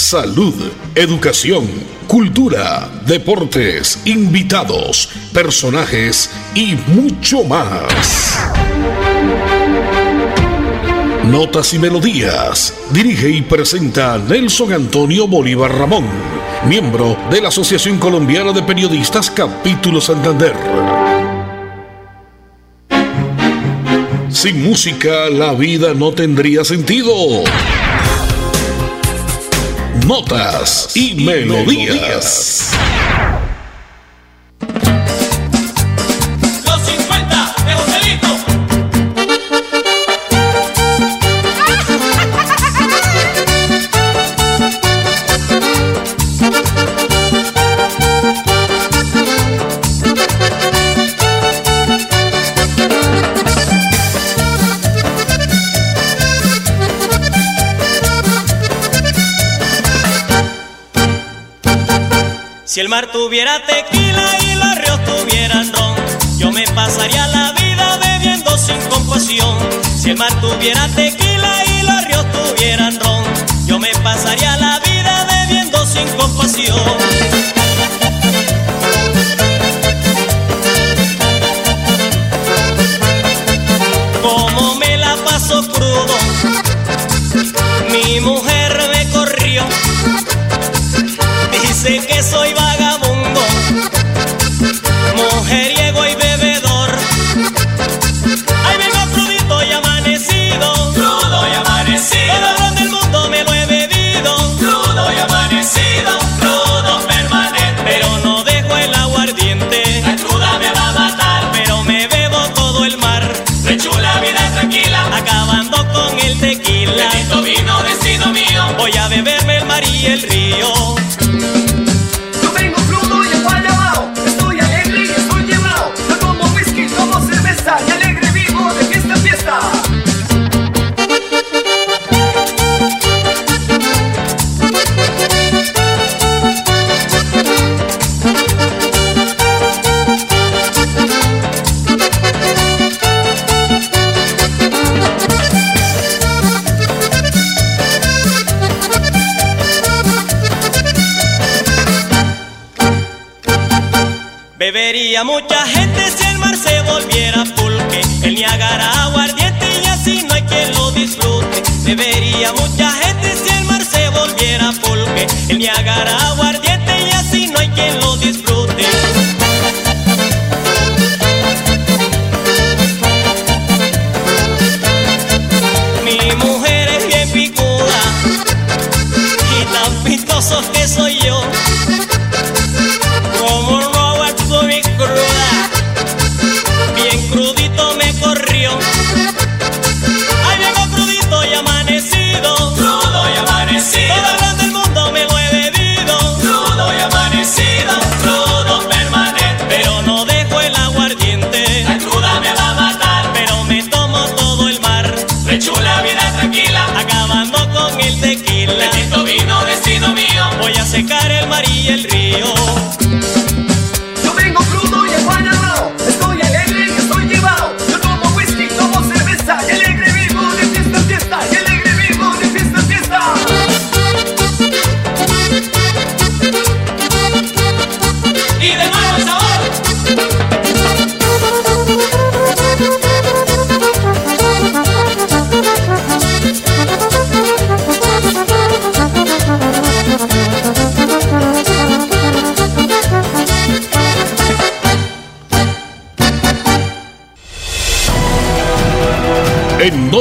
salud, educación, cultura, deportes, invitados, personajes y mucho más. Notas y Melodías. Dirige y presenta Nelson Antonio Bolívar Ramón, miembro de la Asociación Colombiana de Periodistas Capítulo Santander. Sin música la vida no tendría sentido. Notas y, melodías. Si el mar tuviera tequila y los ríos tuvieran ron, yo me pasaría la vida bebiendo sin compasión. Si el mar tuviera tequila y los ríos tuvieran ron, yo me pasaría la vida bebiendo sin compasión.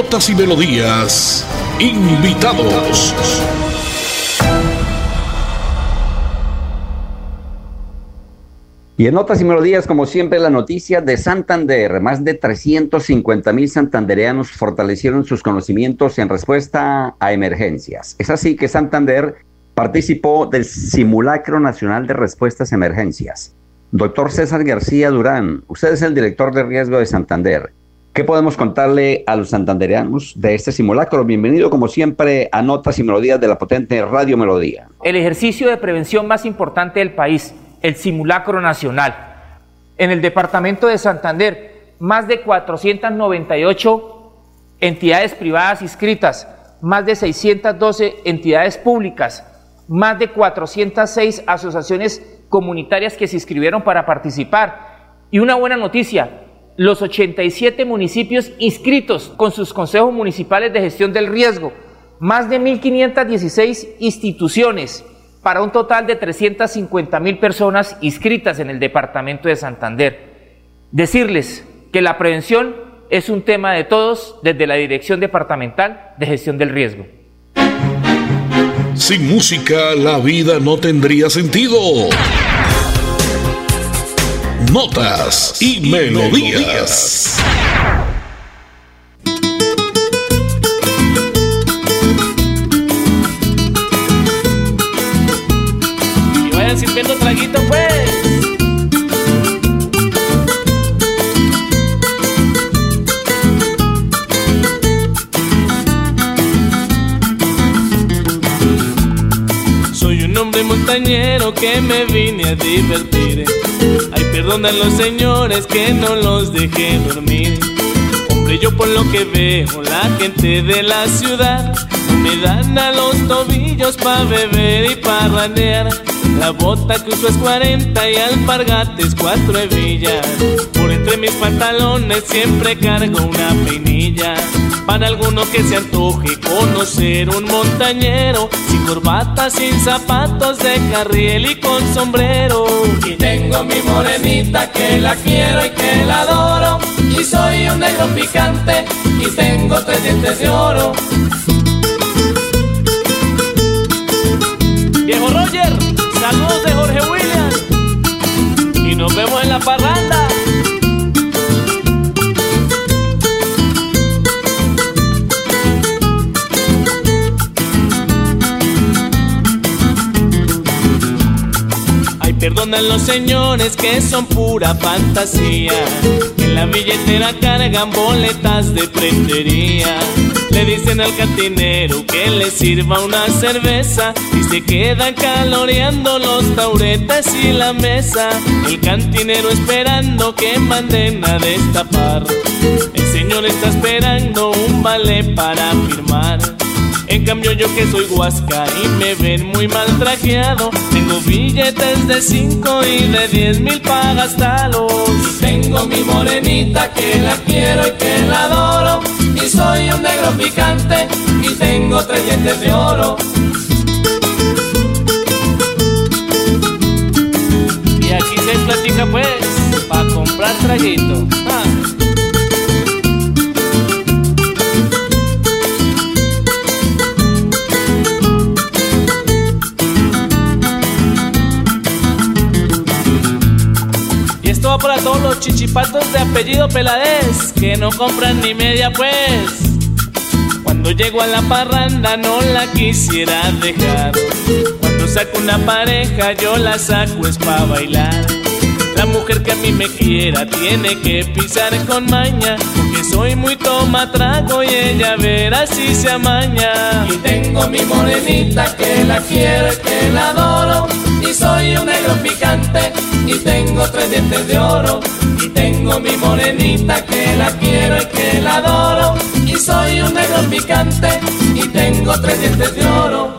Notas y Melodías, invitados. Y en notas y melodías, como siempre, la noticia de Santander. Más de 350 mil santandereanos fortalecieron sus conocimientos en respuesta a emergencias. Es así que Santander participó del Simulacro Nacional de Respuestas a Emergencias. Doctor César García Durán, usted es el director de riesgo de Santander. ¿Qué podemos contarle a los santandereanos de este simulacro? Bienvenido como siempre a Notas y Melodías de la potente Radio Melodía. El ejercicio de prevención más importante del país, el simulacro nacional. En el departamento de Santander, más de 498 entidades privadas inscritas, más de 612 entidades públicas, más de 406 asociaciones comunitarias que se inscribieron para participar. Y una buena noticia, los 87 municipios inscritos con sus consejos municipales de gestión del riesgo, más de 1.516 instituciones, para un total de 350 mil personas inscritas en el departamento de Santander. Decirles que la prevención es un tema de todos desde la Dirección Departamental de Gestión del Riesgo. Sin música la vida no tendría sentido. Notas y, melodías. Y vayan sirviendo traguito pues. Soy un hombre montañero que me vine a divertir. Perdonan los señores que no los dejé dormir. Hombre, yo por lo que veo, la gente de la ciudad me dan a los tobillos pa' beber y pa' ranear. La bota que uso es 40 y alpargates cuatro hebillas. Por entre mis pantalones siempre cargo una peinilla. Para alguno que se antoje conocer un montañero, sin corbata, sin zapatos de carriel y con sombrero. Y tengo mi morenita que la quiero y que la adoro. Y soy un negro picante y tengo tres dientes de oro. Viejo Roger, saludos de Jorge William. Y nos vemos en la parranda. Ay, perdonan los señores que son pura fantasía. En la billetera cargan boletas de prendería. Le dicen al cantinero que le sirva una cerveza y se quedan caloreando los tauretes y la mesa. El cantinero esperando que manden a destapar. El señor está esperando un vale para firmar. En cambio yo que soy huasca y me ven muy mal trajeado Tengo billetes de 5 y de 10 mil para gastarlos tengo mi morenita que la quiero y que la adoro Soy un negro picante y tengo tres dientes de oro. Y aquí se platica pues, para comprar traguito chichipatos de apellido Peladez que no compran ni media pues. Cuando llego a la parranda no la quisiera dejar. Cuando saco una pareja yo la saco es pa' bailar. La mujer que a mí me quiera tiene que pisar con maña Porque soy muy toma trago y ella verá si se amaña Y tengo mi morenita que la quiero que la adoro Y soy un negro picante y tengo tres dientes de oro Y tengo mi morenita que la quiero y que la adoro. Y soy un negro picante y tengo tres dientes de oro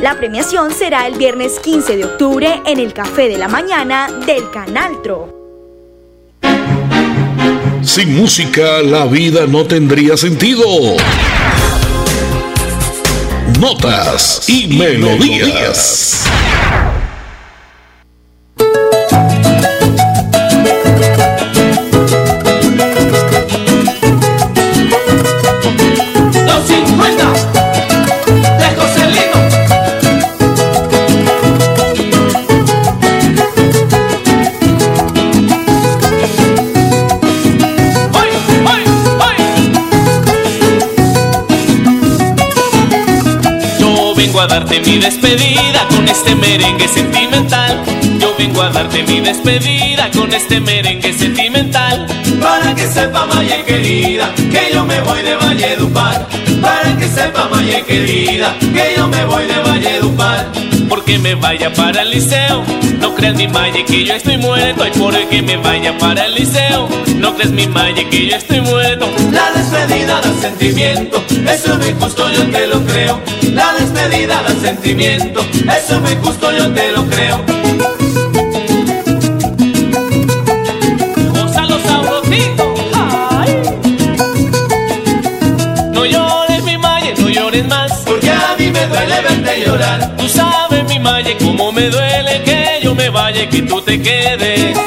La premiación será el viernes 15 de octubre en el Café de la Mañana del Canal Tro. Sin música la vida no tendría sentido. Notas y melodías. Mi despedida con este merengue sentimental. Yo vengo a darte mi despedida con este merengue sentimental. Para que sepa Maya querida que yo me voy de Valledupar. Para que sepa Maya querida que yo me voy de Valledupar. Porque me vaya para el liceo, no creas mi Maya que yo estoy muerto. Y por que me vaya para el liceo, no creas mi Maya que yo estoy muerto. La despedida da sentimiento, eso me gustó, yo te lo creo. La despedida da sentimiento, eso me gustó, yo te lo creo. Gózalo sabrosito, ay. No llores mi Maya, no llores más. Porque a mí me duele verte llorar. Tú sabes mi Maya cómo me duele que yo me vaya y que tú te quedes.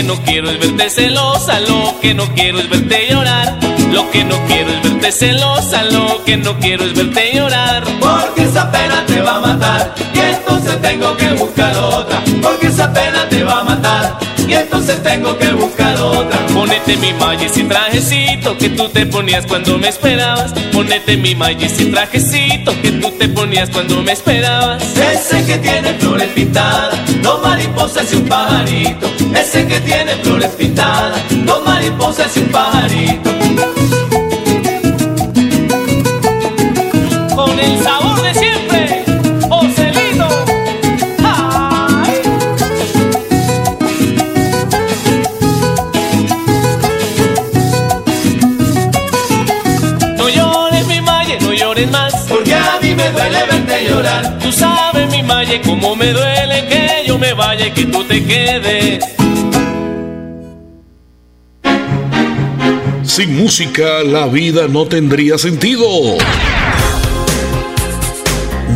Que no quiero es verte celosa, lo que no quiero es verte llorar. Lo que no quiero es verte celosa, lo que no quiero es verte llorar. Porque esa pena te va a matar y entonces tengo que buscar otra. Porque esa pena te va a matar y entonces tengo que buscar otra. Ponete mi malla y trajecito que tú te ponías cuando me esperabas. Ponete mi malla y trajecito que tú te ponías cuando me esperabas. Ese que tiene flores pintadas, dos mariposas y un pajarito. Ese que tiene flores pintadas, dos mariposas y un pajarito. Más. Porque a mí me duele verte llorar. Tú sabes mi malle cómo me duele que yo me vaya y que tú te quedes. Sin música la vida no tendría sentido.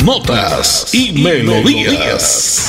Notas y melodías.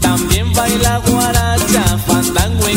También baila guaracha, fandango y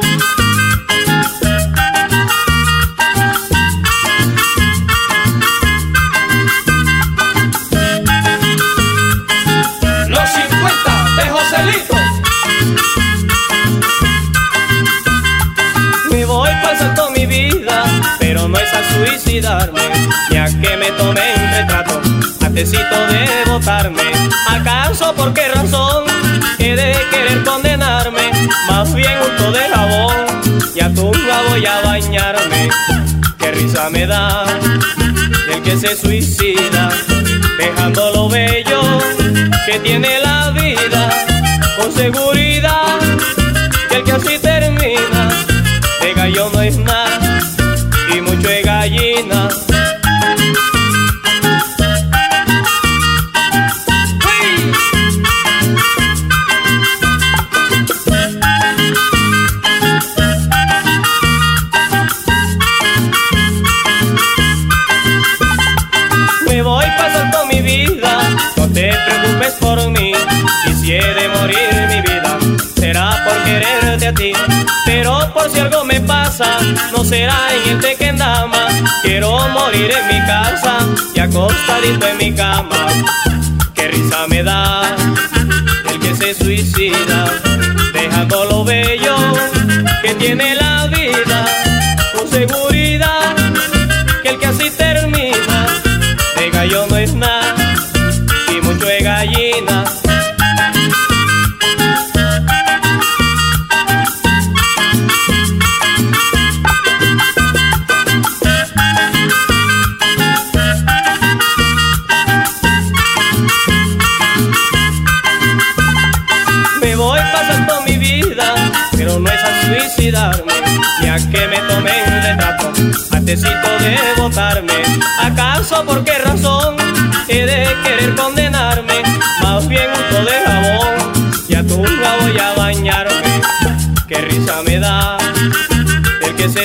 Ya que me tomé un retrato, antesito de votarme. ¿Acaso por qué razón he de querer condenarme? Más bien un de jabón, y a tumba voy a bañarme. Qué risa me da el que se suicida, dejando lo bello que tiene la vida, con seguridad pasa, no será en el tequendama. Quiero morir en mi casa y acostadito en mi cama. Qué risa me da el que se suicida,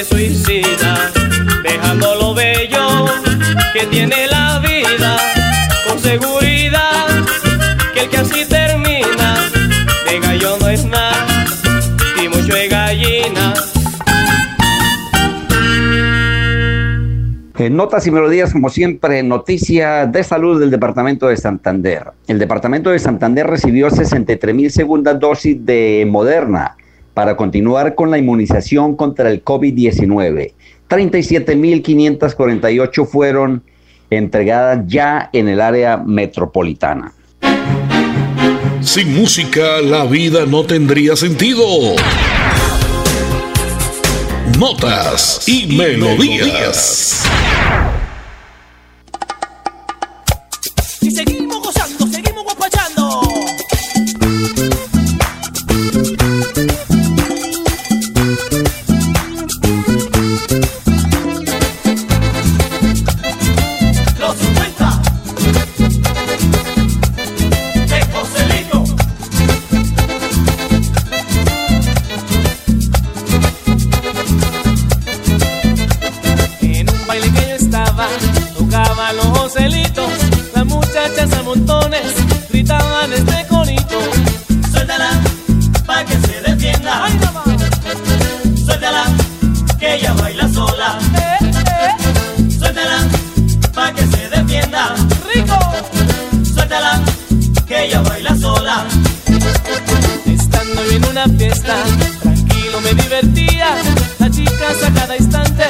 suicida, dejando lo bello que tiene la vida, con seguridad que el que así termina, de gallo no es nada En notas y melodías, como siempre, noticia de salud del Departamento de Santander. El Departamento de Santander recibió 63 mil segundas dosis de Moderna para continuar con la inmunización contra el COVID-19. 37.548 fueron entregadas ya en el área metropolitana. Sin música la vida no tendría sentido. Notas y, melodías. Y tranquilo me divertía. La chica a cada instante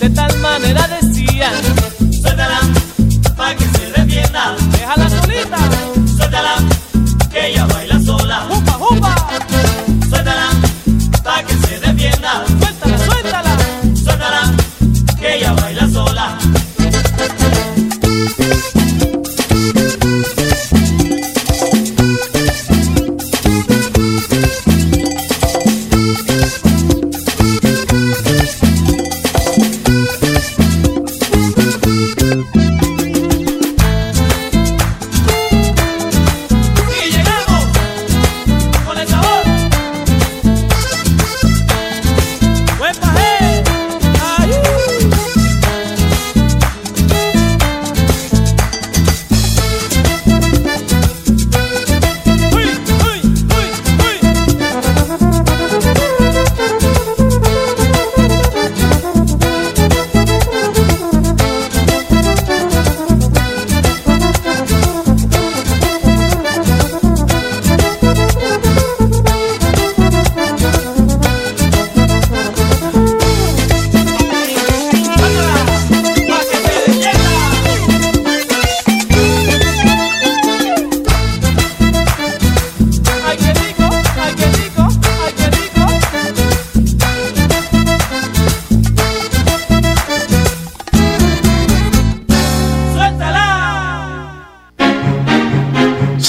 de tal manera decía: Suéltala, pa' que se defienda. Déjala solita.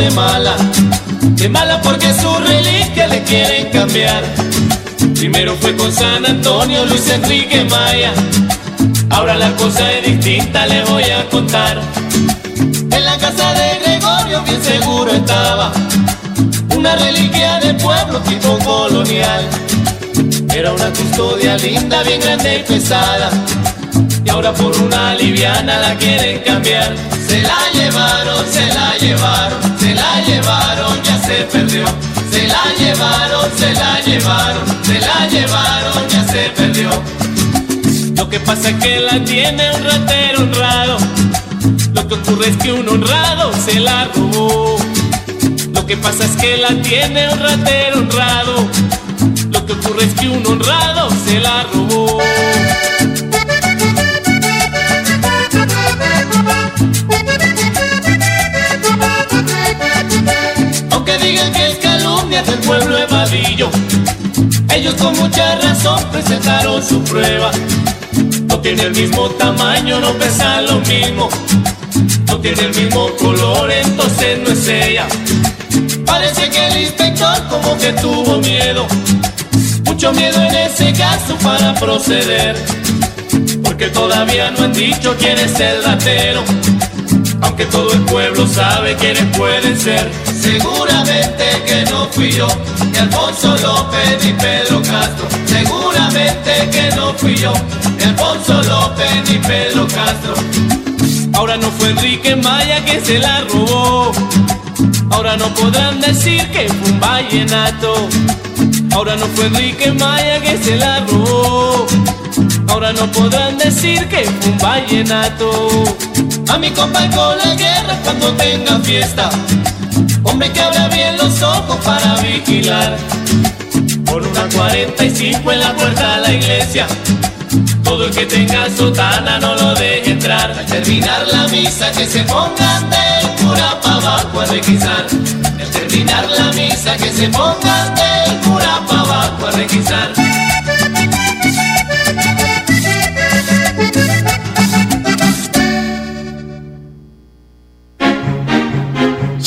De mala, de mala porque su reliquia le quieren cambiar. Primero fue con San Antonio, Luis Enrique Maya, ahora la cosa es distinta, le voy a contar. En la casa de Gregorio bien seguro estaba, una reliquia de pueblo tipo colonial. Era una custodia linda, bien grande y pesada. Y ahora por una liviana la quieren cambiar. Se la llevaron, se la llevaron, se la llevaron, ya se perdió. Se la llevaron, se la llevaron, se la llevaron, ya se perdió. Lo que pasa es que la tiene un ratero honrado. Lo que ocurre es que un honrado se la robó. Lo que pasa es que la tiene un ratero honrado. Lo que ocurre es que un honrado se la robó. Del pueblo evadillo. Ellos con mucha razón presentaron su prueba. No tiene el mismo tamaño, no pesa lo mismo. No tiene el mismo color, entonces no es ella. Parece que el inspector como que tuvo miedo. Mucho miedo en ese caso para proceder. Porque todavía no han dicho quién es el ratero aunque todo el pueblo sabe quiénes pueden ser. Seguramente que no fui yo, ni Alfonso López ni Pedro Castro. Seguramente que no fui yo, ni Alfonso López ni Pedro Castro. Ahora no fue Enrique Maya que se la robó. Ahora no podrán decir que fue un vallenato. Ahora no fue Enrique Maya que se la robó. Ahora no podrán decir que fue un vallenato. A mi compa la guerra cuando tenga fiesta. Hombre que abra bien los ojos para vigilar. Con una 45 en la puerta de la iglesia. Todo el que tenga sotana no lo deje entrar. Al terminar la misa que se pongan del cura para abajo a requisar. Al terminar la misa que se pongan del cura para abajo a requisar.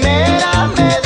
primera me